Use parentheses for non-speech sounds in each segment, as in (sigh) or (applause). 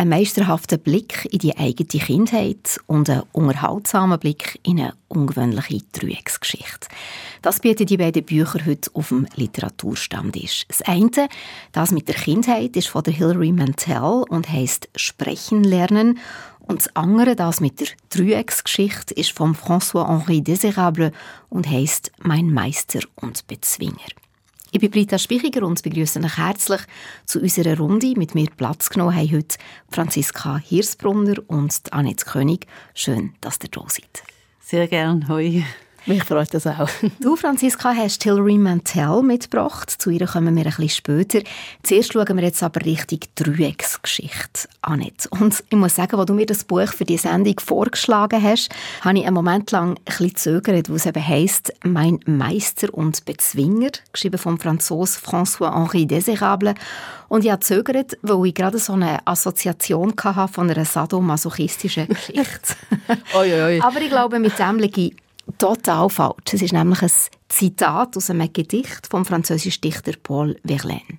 Ein meisterhafter Blick in die eigene Kindheit und ein unterhaltsamer Blick in eine ungewöhnliche Dreiecksgeschichte. Das bieten die beiden Bücher heute auf dem Literaturstammtisch. Das eine, das mit der Kindheit, ist von Hilary Mantel und heißt Sprechen lernen. Und das andere, das mit der Dreiecksgeschichte, ist von François-Henri Désirable und heißt Mein Meister und Bezwinger. Ich bin Britta Spichiger und begrüße euch herzlich zu unserer Runde. Mit mir Platz genommen haben heute Franziska Hirsbrunner und Annette König. Schön, dass ihr da seid. Sehr gern, hoi. Mich freut das auch. (laughs) Du, Franziska, hast Hilary Mantel mitgebracht. Zu ihr kommen wir ein bisschen später. Zuerst schauen wir jetzt aber richtig Dreiecksgeschichte an. Und ich muss sagen, als du mir das Buch für die Sendung vorgeschlagen hast, habe ich einen Moment lang ein bisschen gezögert, wo es eben heisst «Mein Meister und Bezwinger», geschrieben vom Franzosen François-Henri Désirable. Und ich habe gezögert, weil ich gerade so eine Assoziation hatte von einer sadomasochistischen (laughs) Geschichte. oi, oi. Aber ich glaube, mit dem liege ich total falsch. Es ist nämlich ein Zitat aus einem Gedicht vom französischen Dichter Paul Verlaine.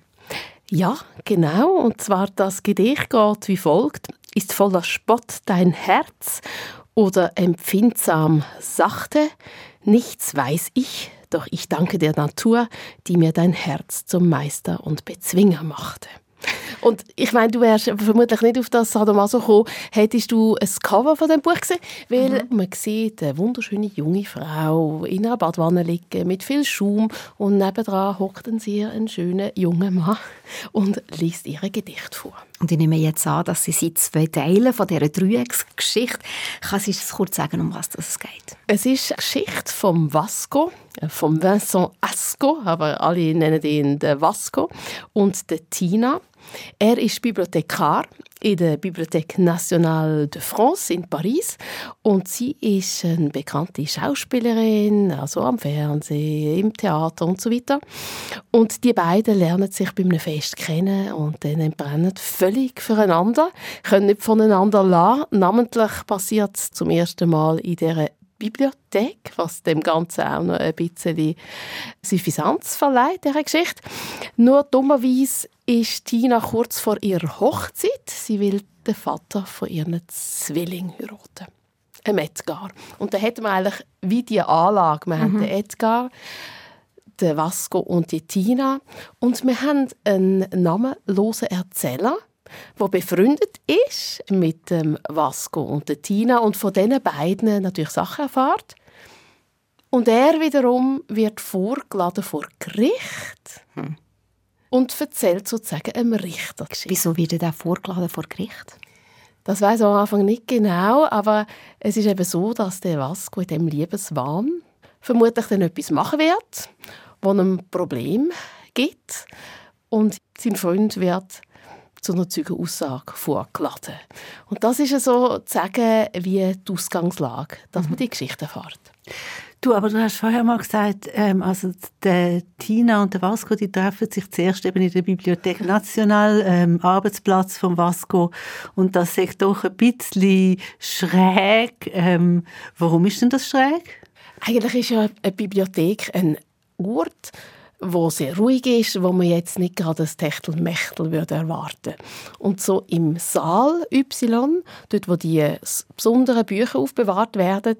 Ja, genau. Und zwar das Gedicht geht wie folgt: Ist voller Spott dein Herz oder empfindsam sachte? Nichts weiß ich, doch ich danke der Natur, die mir dein Herz zum Meister und Bezwinger machte. Und ich meine, du wärst vermutlich nicht auf das Sadomaso gekommen, hättest du ein Cover von dem Buch gesehen, weil mhm. man sieht eine wunderschöne junge Frau in einer Badwanne liegen mit viel Schaum und nebendran hockt sie ein schöner junger Mann und liest ihr Gedicht vor. Und ich nehme jetzt an, dass sie sind zwei Teile von dieser Dreiecksgeschichte. Kann sie uns kurz sagen, um was es geht? Es ist eine Geschichte vom Vasco, vom Vincent Asco, aber alle nennen ihn den Vasco, und der Tina. Er ist Bibliothekar in der Bibliothèque Nationale de France in Paris und sie ist eine bekannte Schauspielerin, also am Fernsehen, im Theater und so weiter. Und die beiden lernen sich bei einem Fest kennen und dann brennen völlig füreinander, können nicht voneinander lassen. Namentlich passiert es zum ersten Mal in dieser Bibliothek, was dem Ganzen auch noch ein bisschen Suffisanz verleiht, dieser Geschichte. Nur dummerweise ist Tina kurz vor ihrer Hochzeit. Sie will den Vater von ihren Zwilling heiraten. Ein Edgar. Und da hätten wir eigentlich wie die Anlage. Wir mhm. haben den Edgar, den Vasco und die Tina. Und wir haben einen namenlosen Erzähler, der befreundet ist mit dem Vasco und der Tina und von diesen beiden natürlich Sachen erfährt. Und er wiederum wird vorgeladen vor Gericht. Hm und erzählt sozusagen einem Richter. Wieso wird er vorgeladen vor Gericht? Das weiß ich am Anfang nicht genau, aber es ist eben so, dass der Vasco in dem Liebeswahn vermutlich dann etwas machen wird, wo ein Problem gibt und sein Freund wird zu einer Zeugenaussage vorgeladen. Und das ist so zu sagen, wie die Ausgangslage, dass man mhm. die Geschichte erfährt. Du, aber du hast vorher mal gesagt, ähm, also der Tina und der Vasco, die treffen sich zuerst eben in der Bibliothek (laughs) National, ähm, Arbeitsplatz von Vasco, und das ist doch ein bisschen schräg. Ähm, warum ist denn das schräg? Eigentlich ist ja eine Bibliothek ein Ort, wo sehr ruhig ist, wo man jetzt nicht gerade das Techtelmechtel würde erwarten. Und so im Saal Y, dort wo die besonderen Bücher aufbewahrt werden,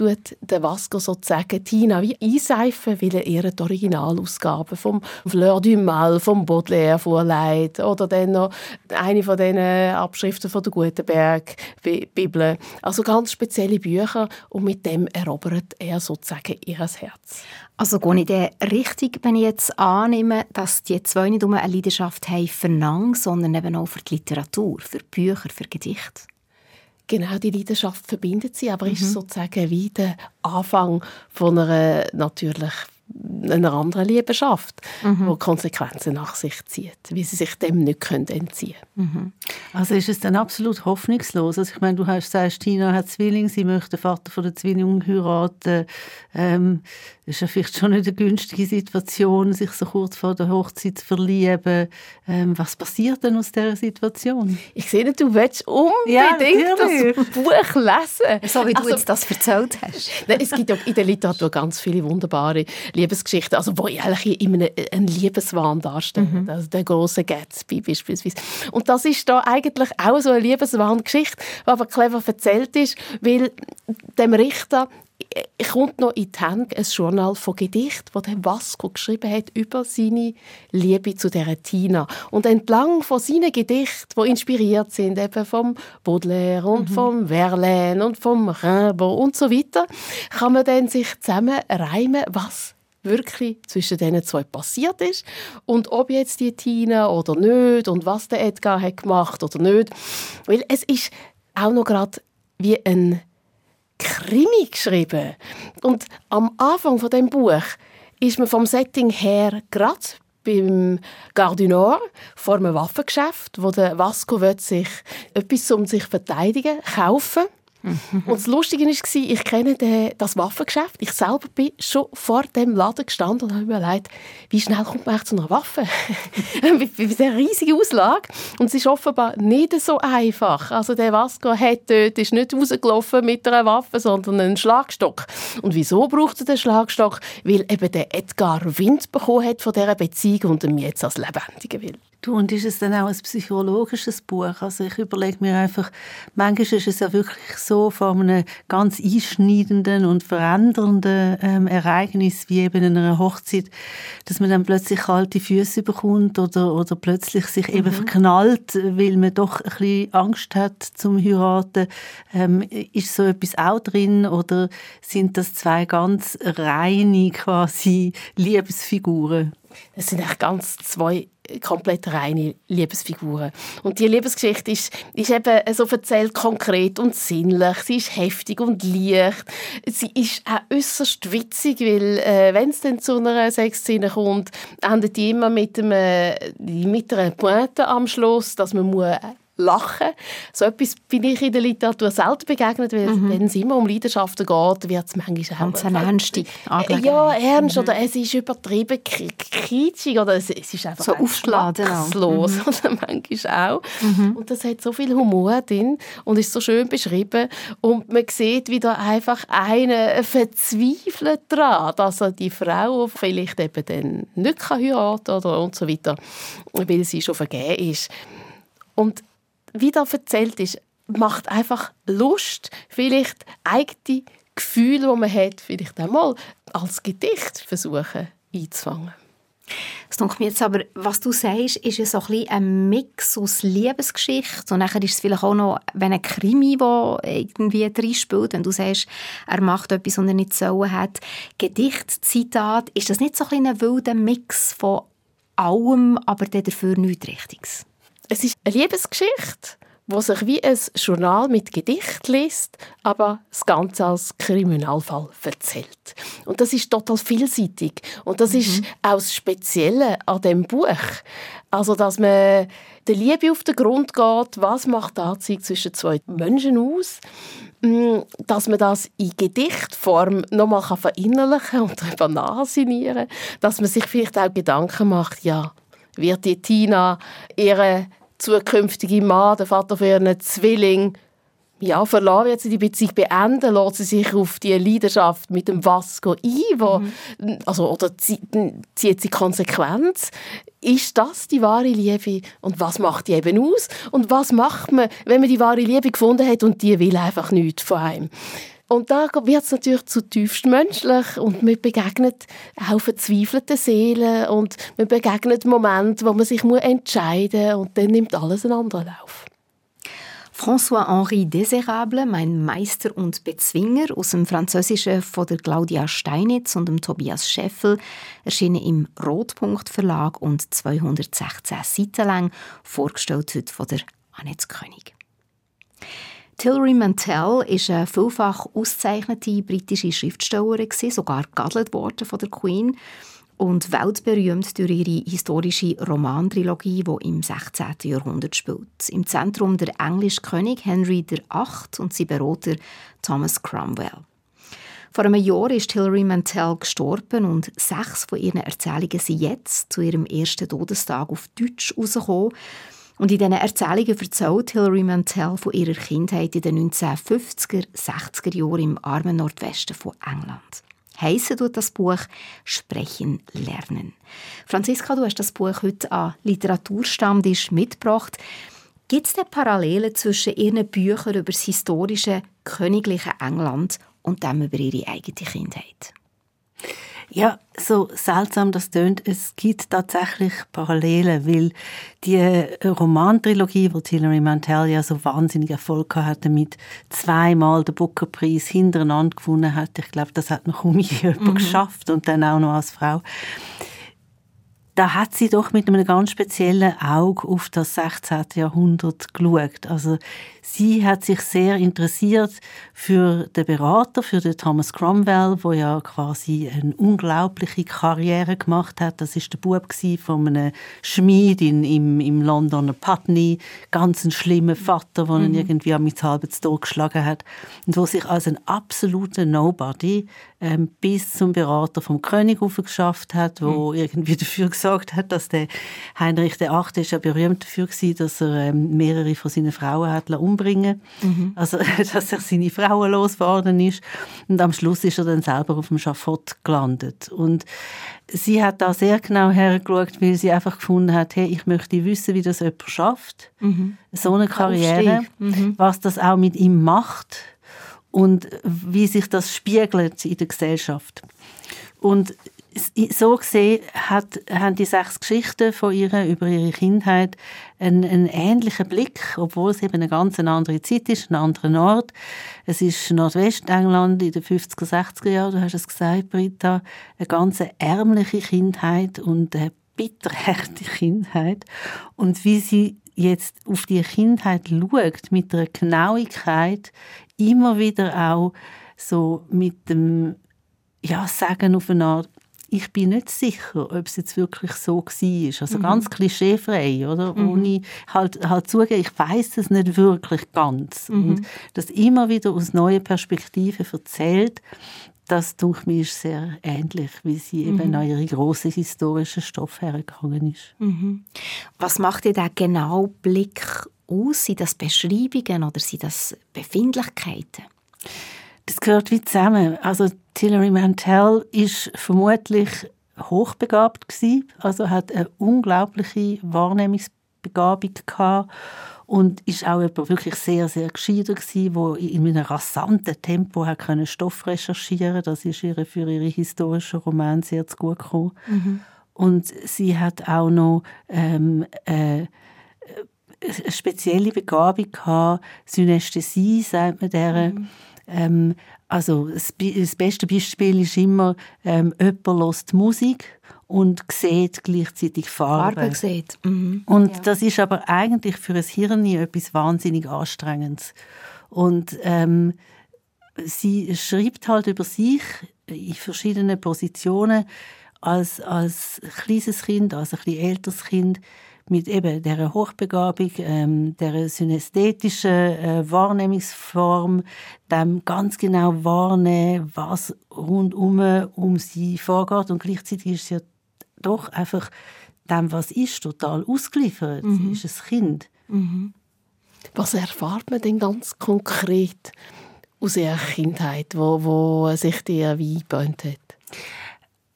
tut der Vasco sozusagen Tina wie einseifen, weil er ihr die Originalausgabe vom Fleur du Mal, vom Baudelaire vorlegt oder dann noch eine von diesen Abschriften von der Gutenberg Bibel. Also ganz spezielle Bücher und mit dem erobert er sozusagen ihr Herz. Also gehe ich dann richtig, wenn ich jetzt annehme, dass die zwei nicht nur eine Leidenschaft haben für Nang, sondern eben auch für die Literatur, für Bücher, für Gedichte? Genau, die Leidenschaft verbindet sie, aber mhm. ist sozusagen wie der Anfang von einer natürlich einer anderen Liebeschaft, mhm. die Konsequenzen nach sich zieht, wie sie sich dem nicht können entziehen können. Mhm. Also ist es dann absolut hoffnungslos? Also ich meine, du hast gesagt, Tina hat Zwilling, sie möchte den Vater von der Zwilling heiraten. Ähm, ist ja vielleicht schon nicht eine günstige Situation, sich so kurz vor der Hochzeit zu verlieben. Ähm, was passiert denn aus dieser Situation? Ich sehe, du willst unbedingt ja, das Buch lesen. So wie du also, jetzt das erzählt hast. (laughs) es gibt ja in der Literatur ganz viele wunderbare Liebesgeschichten, also wo eigentlich immer einen Liebeswahn darstellen. Mhm. Also der große Gatsby beispielsweise. Und das ist da eigentlich auch so eine Liebeswahn-Geschichte, die aber clever erzählt ist, weil dem Richter kommt noch in die Hände ein Journal von Gedichten, das Vasco geschrieben hat über seine Liebe zu der Tina. Und entlang von seinen Gedichten, die inspiriert sind eben vom Baudelaire und mhm. vom Verlaine und vom Rimbaud und so weiter, kann man dann sich zusammen reimen, was wirklich zwischen diesen zwei passiert ist und ob jetzt die Tina oder nicht und was der Edgar hat gemacht oder nicht. Weil es ist auch noch gerade wie ein Krimi geschrieben. Und am Anfang von dem Buch ist man vom Setting her gerade beim Gare du Nord vor einem Waffengeschäft, wo der Vasco sich etwas um sich verteidigen kaufen und das Lustige war, ich kenne das Waffengeschäft. Ich selber bin schon vor dem Laden gestanden und habe mir überlegt, wie schnell kommt man zu einer Waffe? Bei dieser riesigen Auslage. Und es ist offenbar nicht so einfach. Also der Vasco hat dort, ist nicht rausgelaufen mit einer Waffe, sondern einen Schlagstock. Und wieso braucht er den Schlagstock? Weil eben der Edgar Wind bekommen hat von dieser Beziehung und ihn jetzt als Lebendigen will. Du, und ist es dann auch ein psychologisches Buch? Also ich überlege mir einfach, manchmal ist es ja wirklich so von einem ganz einschneidenden und verändernden ähm, Ereignis wie eben in einer Hochzeit, dass man dann plötzlich kalte Füße bekommt oder, oder plötzlich sich mhm. eben verknallt, weil man doch ein bisschen Angst hat zum Heiraten. Ähm, ist so etwas auch drin oder sind das zwei ganz reine quasi Liebesfiguren? Das sind echt ganz zwei komplett reine Liebesfiguren. Und die Liebesgeschichte ist, ist eben so erzählt konkret und sinnlich. Sie ist heftig und leicht. Sie ist auch äußerst witzig, weil äh, wenn es dann zu einer Sexszene kommt, endet die immer mit, einem, mit einer Pointe am Schluss, dass man muss lachen. So etwas bin ich in der Literatur selten begegnet, weil mhm. wenn es immer um Leidenschaften geht, wird es manchmal auch... Ganz ernste Ja, ernst mhm. oder es ist übertrieben kitschig oder es, es ist einfach so aufschlaglos mhm. oder manchmal auch. Mhm. Und das hat so viel Humor drin und ist so schön beschrieben und man sieht, wie da einfach einer verzweifelt daran, dass er die Frau vielleicht eben dann nicht heiraten kann oder und so weiter, weil sie schon vergeben ist. Und wie da erzählt ist, macht einfach Lust, vielleicht eigene Gefühle, die man hat, vielleicht einmal als Gedicht versuchen einzufangen. Es denke mir jetzt aber, was du sagst, ist ja so ein, ein Mix aus Liebesgeschichte und nachher ist es vielleicht auch noch, wenn ein Krimi, der irgendwie drin spielt, wenn du sagst, er macht etwas, was er nicht sollen hat, Gedicht, Zitat, ist das nicht so ein, ein wilder Mix von allem, aber dafür nichts Richtiges? Es ist eine Liebesgeschichte, wo sich wie ein Journal mit Gedicht liest, aber das Ganze als Kriminalfall erzählt. Und das ist total vielseitig. Und das mhm. ist auch das Spezielle an dem Buch. Also, dass man der Liebe auf den Grund geht, was macht die Anziehung zwischen zwei Menschen aus, mm, dass man das in Gedichtform nochmal verinnerlichen und darüber nachsinieren dass man sich vielleicht auch Gedanken macht, ja, wird die Tina ihre zukünftige Mann, der Vater für ihren Zwilling, ja, verlassen wird sie die Beziehung beenden, lässt sie sich auf die Leidenschaft mit dem Vasco ein, wo, mhm. also, oder zieht sie Konsequenz? Ist das die wahre Liebe? Und was macht die eben aus? Und was macht man, wenn man die wahre Liebe gefunden hat und die will einfach nichts von einem? Und da wird es natürlich zutiefst menschlich und man begegnet auch verzweifelten Seelen und man begegnet Momente, wo man sich entscheiden muss und dann nimmt alles einen anderen Lauf. François-Henri Désérable, mein Meister und Bezwinger, aus dem Französischen von der Claudia Steinitz und dem Tobias Scheffel, erschienen im Rotpunkt Verlag und 216 Seiten lang, vorgestellt heute von der Annette König. Hilary Mantel ist eine vielfach ausgezeichnete britische Schriftstellerin, sogar geadelt worden von der Queen und weltberühmt durch ihre historische Romantrilogie, die im 16. Jahrhundert spielt. Im Zentrum der englische König Henry VIII und sein Berater Thomas Cromwell. Vor einem Jahr ist Hilary Mantel gestorben und sechs von ihren Erzählungen sind jetzt zu ihrem ersten Todestag auf Deutsch herausgekommen. Und in diesen Erzählungen erzählt Hilary Mantel von ihrer Kindheit in den 1950er, 60er Jahren im armen Nordwesten von England. Heissen tut das Buch Sprechen lernen. Franziska, du hast das Buch heute an Literaturstammtisch mitgebracht. Gibt es Parallelen zwischen ihren Büchern über das historische königliche England und dem über ihre eigene Kindheit? Ja, so seltsam das tönt, es gibt tatsächlich Parallelen, weil die Romantrilogie, die Hilary Mantel ja so wahnsinnig Erfolg hatte, damit zweimal den Booker-Preis hintereinander gewonnen hat, ich glaube, das hat noch kaum (laughs) jemand mhm. geschafft und dann auch noch als Frau da hat sie doch mit einem ganz speziellen Auge auf das 16. Jahrhundert geschaut. Also sie hat sich sehr interessiert für den Berater, für den Thomas Cromwell, wo ja quasi eine unglaubliche Karriere gemacht hat. Das ist der Bub von einem Schmied in, im, im Londoner Putney, ganz ein schlimmer Vater, der ihn mhm. irgendwie am halb Tod geschlagen hat und wo sich als ein absoluter Nobody ähm, bis zum Berater vom König geschafft hat, wo mhm. irgendwie (laughs) dafür gesorgt hat, dass der Heinrich VIII. ist ja berühmt dafür gewesen, dass er ähm, mehrere von seinen Frauen hat umbringen mhm. Also, (laughs) dass er seine Frauen losgeworden ist. Und am Schluss ist er dann selber auf dem Schafott gelandet. Und sie hat da sehr genau hergeschaut, weil sie einfach gefunden hat, hey, ich möchte wissen, wie das jemand schafft. Mhm. So eine Karriere, mhm. was das auch mit ihm macht und wie sich das spiegelt in der Gesellschaft. Und so gesehen hat, haben die sechs Geschichten von ihr über ihre Kindheit einen, einen ähnlichen Blick, obwohl es eben eine ganz andere Zeit ist, ein anderer Ort. Es ist Nordwestengland in den 50er, 60er Jahren, du hast es gesagt, Britta, eine ganz ärmliche Kindheit und eine bitterharte (laughs) Kindheit. Und wie sie jetzt auf die Kindheit schaut, mit der Genauigkeit, immer wieder auch so mit dem ja, Sagen auf eine Art, ich bin nicht sicher, ob es jetzt wirklich so war. Also mhm. ganz klischeefrei, oder? Mhm. Ohne halt, halt zugeben, ich weiß es nicht wirklich ganz. Mhm. Und das immer wieder aus neuen Perspektiven erzählt, das, denke mir, ist sehr ähnlich, wie sie mhm. eben an ihre grossen historischen Stoff hergegangen ist. Mhm. Was macht ihr da genau Blick aus? Sind das Beschreibungen oder sind das Befindlichkeiten? Das gehört wie zusammen. Also Hilary Mantel ist vermutlich hochbegabt gewesen, also hat eine unglaubliche Wahrnehmungsbegabung gehabt und ist auch jemand wirklich sehr, sehr gescheiter gewesen, wo in einem rasanten Tempo hat können Stoff recherchieren Das ist ihr für ihre historischen Romane sehr zu gut gekommen. Mhm. Und sie hat auch noch ähm, äh, eine spezielle Begabung gehabt, Synästhesie, sagt man der. Mhm ähm, also das, das, beste Beispiel ist immer, ähm, jemand hört Musik und sieht gleichzeitig Farbe. Farbe sieht. Mhm. Und ja. das ist aber eigentlich für ein Hirn etwas wahnsinnig Anstrengendes. Und ähm, sie schreibt halt über sich in verschiedenen Positionen als, als kleines Kind, als ein bisschen älteres Kind, mit eben der Hochbegabung, ähm, der synästhetischen äh, Wahrnehmungsform, dem ganz genau wahrnehmen, was rundum um sie vorgeht und gleichzeitig ist sie ja doch einfach dem, was ist, total ausgeliefert. Mhm. Sie ist ein Kind. Mhm. Was erfahrt man denn ganz konkret aus ihrer Kindheit, wo, wo sich die wie eingebahnt hat?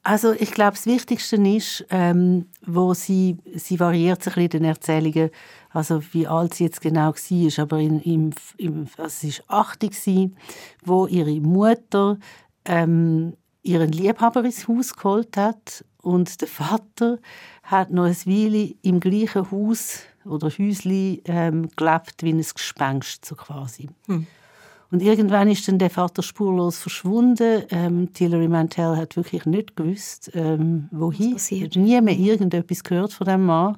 Also ich glaube, das Wichtigste ist, ähm, wo sie, sie variiert sich in den Erzählungen, also wie alt sie jetzt genau war, aber in, im, im, also sie war 80, wo ihre Mutter ähm, ihren Liebhaber ins Haus geholt hat und der Vater hat noch ein Weile im gleichen Haus oder Häusli ähm, gelebt wie ein Gespenst so quasi. Hm. Und irgendwann ist dann der Vater spurlos verschwunden. Ähm, Hilary Mantel hat wirklich nicht gewusst, ähm, wohin. Hat nie mehr irgendetwas gehört von dem Mann.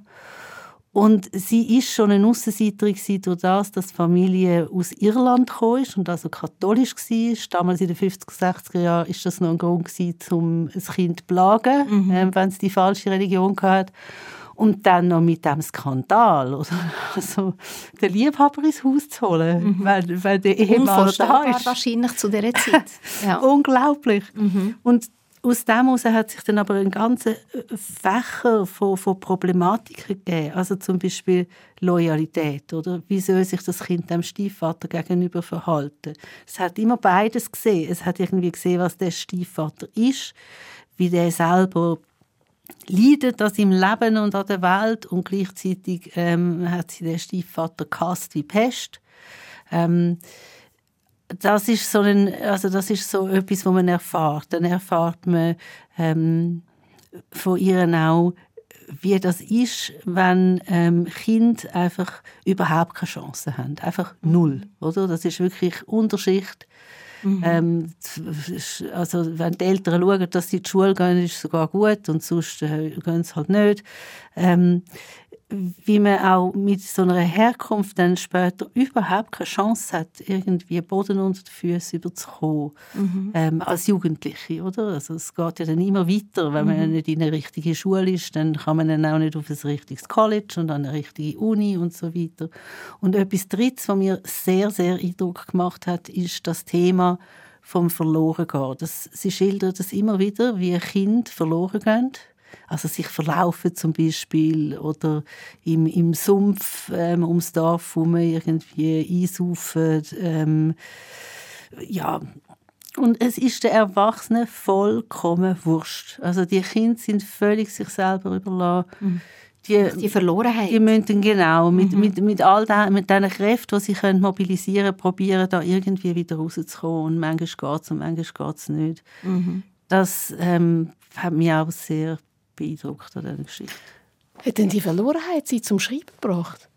Und sie ist schon eine Aussenseiterin durch das, dass die Familie aus Irland kam und also katholisch war. Damals in den 50er, 60er Jahren war das noch ein Grund gewesen, um ein Kind zu plagen, mhm. ähm, wenn es die falsche Religion hatte. Und dann noch mit dem Skandal, oder? Also, den Liebhaber ins Haus zu holen, mhm. weil, weil der Ehemann da ist. wahrscheinlich zu dieser Zeit. (laughs) Ja. Unglaublich. Mhm. Und aus dem heraus hat sich dann aber ein ganzer äh, Fächer von, von Problematiken gegeben. Also zum Beispiel Loyalität, oder? Wie soll sich das Kind dem Stiefvater gegenüber verhalten? Es hat immer beides gesehen. Es hat irgendwie gesehen, was der Stiefvater ist, wie der selber leidet an seinem Leben und an der Welt und gleichzeitig ähm, hat sie den Stiefvater gehasst wie Pest. Ähm, das ist so ein, also das ist so etwas, was man erfährt. Dann erfährt man ähm, von ihr auch, wie das ist, wenn ähm, Kinder einfach überhaupt keine Chance haben. Einfach null, oder? Das ist wirklich Unterschicht. Mhm. Ähm, also wenn die Eltern schauen, dass sie in die Schule gehen, ist es sogar gut und sonst äh, gehen sie halt nicht. Ähm, wie man auch mit so einer Herkunft dann später überhaupt keine Chance hat, irgendwie Boden unter die Füße überzukommen, mhm. ähm, als Jugendliche, oder? Also es geht ja dann immer weiter, wenn man mhm. nicht in eine richtige Schule ist, dann kann man dann auch nicht auf ein richtiges College und an eine richtige Uni und so weiter. Und etwas Drittes, was mir sehr, sehr Eindruck gemacht hat, ist das Thema vom Verlorengehen. Das, sie schildert das immer wieder, wie Kinder verloren gehen also sich verlaufen zum Beispiel oder im, im Sumpf ähm, ums Dorf herum irgendwie einsaufen. Ähm, ja, und es ist den Erwachsenen vollkommen wurscht. Also die Kinder sind völlig sich selber überlassen. Mhm. Die, die Verlorenheit. Die müssen genau mit, mhm. mit, mit all den, mit diesen Kräften, die sie können mobilisieren können, probieren, da irgendwie wieder rauszukommen. Und manchmal geht es und manchmal geht es nicht. Mhm. Das ähm, hat mich auch sehr beeindruckt an dieser Geschichte. Hat denn die Verlorenheit sie zum Schreiben gebracht?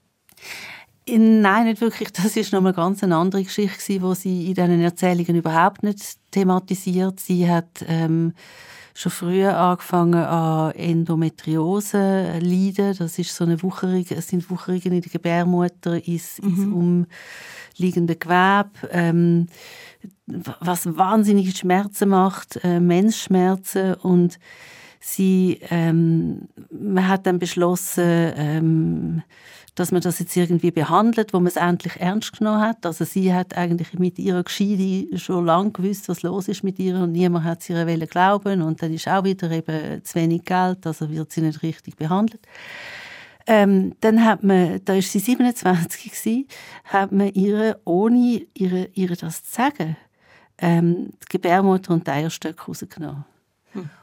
Nein, nicht wirklich. Das ist noch eine ganz andere Geschichte, die sie in diesen Erzählungen überhaupt nicht thematisiert. Sie hat ähm, schon früher angefangen an Endometriose leiden. Das ist so eine Wucherung, es sind Wucherungen in der Gebärmutter ins, mhm. ins umliegende Gewebe. Ähm, was wahnsinnige Schmerzen macht, äh, Menschschmerzen und Sie, ähm, man hat dann beschlossen, ähm, dass man das jetzt irgendwie behandelt, wo man es endlich ernst genommen hat. Also sie hat eigentlich mit ihrer Geschichte schon lange gewusst, was los ist mit ihr und niemand hat sie ihr glauben und dann ist auch wieder eben zu wenig Geld, also wird sie nicht richtig behandelt. Ähm, dann hat man, da ist sie 27 gewesen, hat man ihre, ohne ihre, ihre das zu sagen, ähm, die Gebärmutter und die Eierstöcke rausgenommen.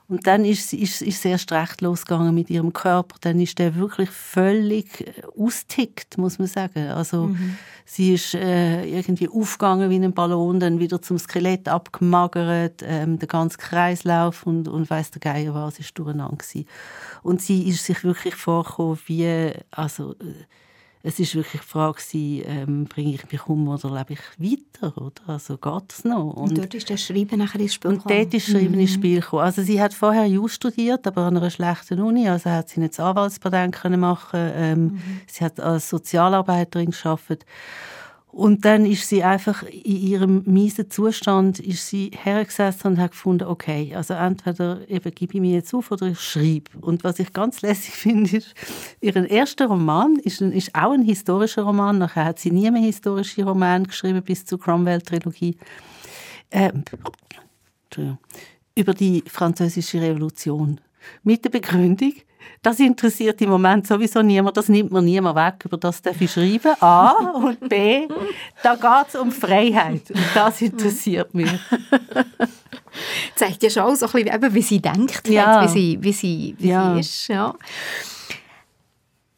Und dann ist, ist, ist es erst recht losgegangen mit ihrem Körper. Dann ist der wirklich völlig äh, austickt, muss man sagen. Also mhm. sie ist äh, irgendwie aufgegangen wie ein Ballon, dann wieder zum Skelett abgemagert, ähm, der ganze Kreislauf und, und weiss der Geier was, ist durcheinander gewesen. Und sie ist sich wirklich vorgekommen wie, also... Äh, es ist wirklich die Frage, ähm, bringe ich mich um oder lebe ich weiter? Oder? Also geht es noch? Und, und, dort ist das Schreiben nachher ins Spiel gekommen? Und dort ist Schreiben mhm. ins Spiel gekommen. Also sie hat vorher Jus studiert, aber an einer schlechten Uni. Also hat sie nicht das Anwaltspatent machen ähm, mhm. Sie hat als Sozialarbeiterin gearbeitet. Und dann ist sie einfach in ihrem miesen Zustand ist sie hergesessen und hat gefunden, okay, also entweder eben gebe ich mich jetzt auf oder ich schreibe. Und was ich ganz lässig (laughs) finde, ist, ihren erster Roman ist, ist auch ein historischer Roman. Nachher hat sie nie mehr historische Romane geschrieben bis zur Cromwell-Trilogie. Ähm, über die französische Revolution. Mit der Begründung, das interessiert im Moment sowieso niemand, das nimmt mir niemand weg, über das darf ich schreiben. A und B, da geht es um Freiheit und das interessiert mich. Zeigt ja schon so ein bisschen, wie sie denkt, ja. wie, sie, wie, sie, wie ja. sie ist. Ja.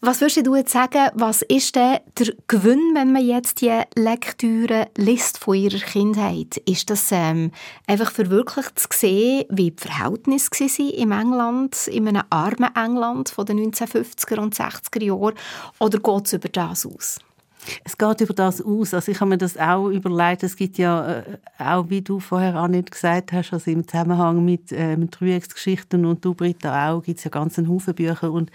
Was würdest du jetzt sagen, was ist denn der Gewinn, wenn man jetzt die Lektüre liest von ihrer Kindheit? Ist das ähm, einfach für wirklich zu sehen, wie die Verhältnisse waren im England, in einem armen England von den 1950er und 60er Jahren, oder geht es über das aus? Es geht über das aus. Also ich habe mir das auch überlegt. Es gibt ja äh, auch, wie du vorher auch nicht gesagt hast, also im Zusammenhang mit, äh, mit Dreiecksgeschichten und du, Britta, auch, gibt es ja ganz einen Haufen Bücher und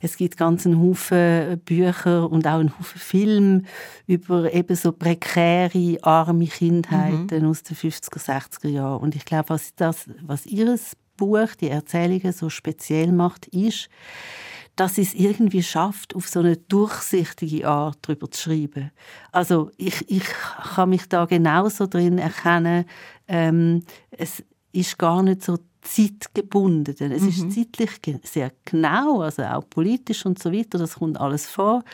es gibt ganz einen Haufen Bücher und auch einen Haufen Filme über eben so prekäre, arme Kindheiten mhm. aus den 50er, 60er Jahren. Und ich glaube, was, das, was ihres Buch, die Erzählungen so speziell macht, ist, dass sie es irgendwie schafft, auf so eine durchsichtige Art darüber zu schreiben. Also ich, ich kann mich da genauso drin erkennen, ähm, es ist gar nicht so zeitgebunden. Es mhm. ist zeitlich sehr genau, also auch politisch und so weiter, das kommt alles vor.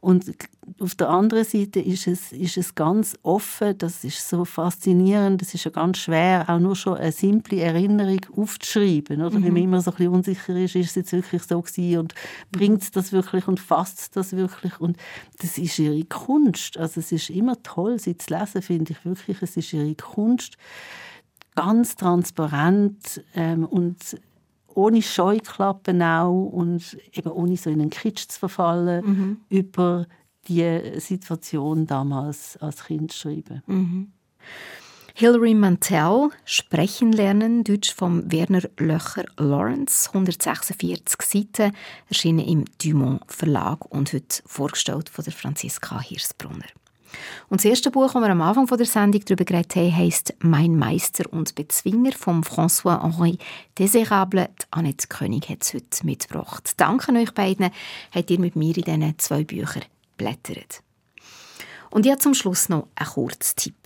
Und auf der anderen Seite ist es, ist es ganz offen, das ist so faszinierend, es ist ja ganz schwer, auch nur schon eine simple Erinnerung aufzuschreiben. Oder? Mhm. Wenn man immer so ein bisschen unsicher ist, ist es jetzt wirklich so gewesen und bringt es das wirklich und fasst es das wirklich und das ist ihre Kunst. Also es ist immer toll, sie zu lesen, finde ich wirklich, es ist ihre Kunst ganz transparent ähm, und ohne Scheuklappen auch und eben ohne so in einen Kitsch zu verfallen, mhm. über die Situation damals als Kind schreiben. Mhm. Hilary Mantel, Sprechen lernen, Deutsch von Werner Löcher Lawrence, 146 Seiten, erschienen im Dumont Verlag und heute vorgestellt von der Franziska Hirsbrunner. Und das erste Buch, das wir am Anfang der Sendung darüber geredet haben, heisst «Mein Meister und Bezwinger» von François-Henri Desérable. Annette König hat es heute mitgebracht. Danke euch beiden, habt ihr mit mir in diesen zwei Büchern blättert. Und jetzt zum Schluss noch ein Kurztipp.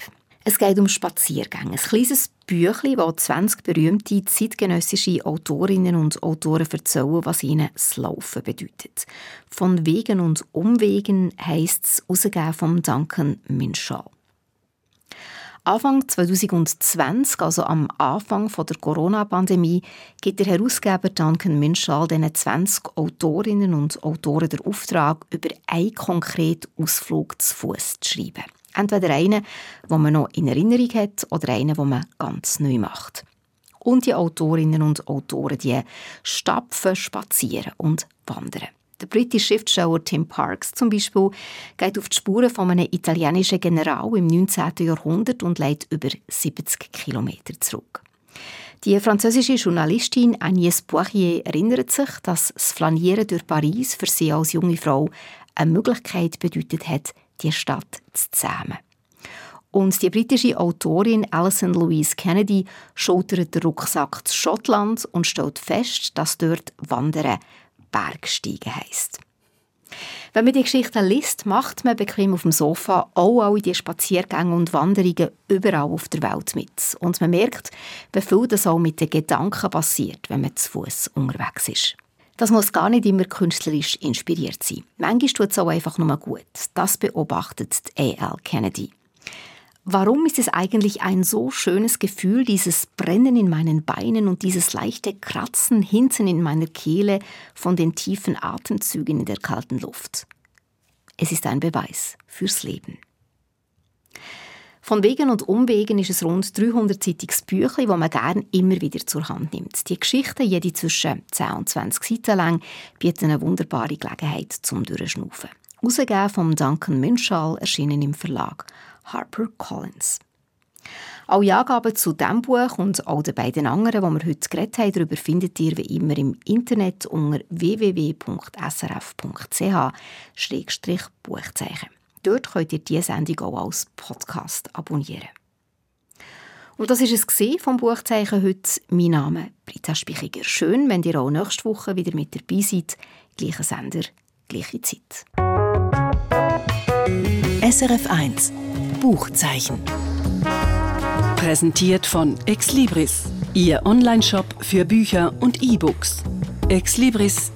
Es geht um Spaziergänge. Ein kleines Büchlein, das 20 berühmte zeitgenössische Autorinnen und Autoren erzählen, was ihnen das Laufen bedeutet. Von Wegen und Umwegen heisst es ausgegeben von Duncan Minshall. Anfang 2020, also am Anfang der Corona-Pandemie, gibt der Herausgeber Duncan Minshall diesen 20 Autorinnen und Autoren den Auftrag, über einen konkreten Ausflug zu Fuß zu schreiben. Entweder einen, den man noch in Erinnerung hat, oder einen, den man ganz neu macht. Und die Autorinnen und Autoren, die stapfen, spazieren und wandern. Der britische Schriftsteller Tim Parks zum Beispiel geht auf die Spuren von einem italienischen General im 19. Jahrhundert und legt über 70 Kilometer zurück. Die französische Journalistin Agnès Poirier erinnert sich, dass das Flanieren durch Paris für sie als junge Frau eine Möglichkeit bedeutet hat, die Stadt zu zähmen. Und die britische Autorin Alison Louise Kennedy schultert den Rucksack zu Schottland und stellt fest, dass dort Wandern Bergsteigen heisst. Wenn man die Geschichte liest, macht man bequem auf dem Sofa auch alle die Spaziergänge und Wanderungen überall auf der Welt mit. Und man merkt, wie viel das auch mit den Gedanken passiert, wenn man zu Fuß unterwegs ist. Das muss gar nicht immer künstlerisch inspiriert sein. Manchmal tut es auch einfach nur gut. Das beobachtet A.L. Kennedy. Warum ist es eigentlich ein so schönes Gefühl, dieses Brennen in meinen Beinen und dieses leichte Kratzen hinten in meiner Kehle von den tiefen Atemzügen in der kalten Luft? Es ist ein Beweis fürs Leben. Von Wegen und Umwegen ist es rund 300-seitiges Büchlein, das man gerne immer wieder zur Hand nimmt. Die Geschichten, jede zwischen 10 und 20 Seiten lang, bieten eine wunderbare Gelegenheit zum Durchschnaufen. Ausgegeben von Duncan Minshall, erschienen im Verlag Harper Collins. Alle Angaben zu diesem Buch und all den beiden anderen, die wir heute geredet haben, darüber findet ihr wie immer im Internet unter www.srf.ch-buchzeichen. Dort könnt ihr diese Sendung auch als Podcast abonnieren. Und das war es vom Buchzeichen heute. Mein Name ist Britta Spichiger. Schön, wenn ihr auch nächste Woche wieder mit dabei seid. Gleicher Sender, gleiche Zeit. SRF 1 Buchzeichen. Präsentiert von Exlibris, Ihr Onlineshop für Bücher und E-Books. exlibris.ch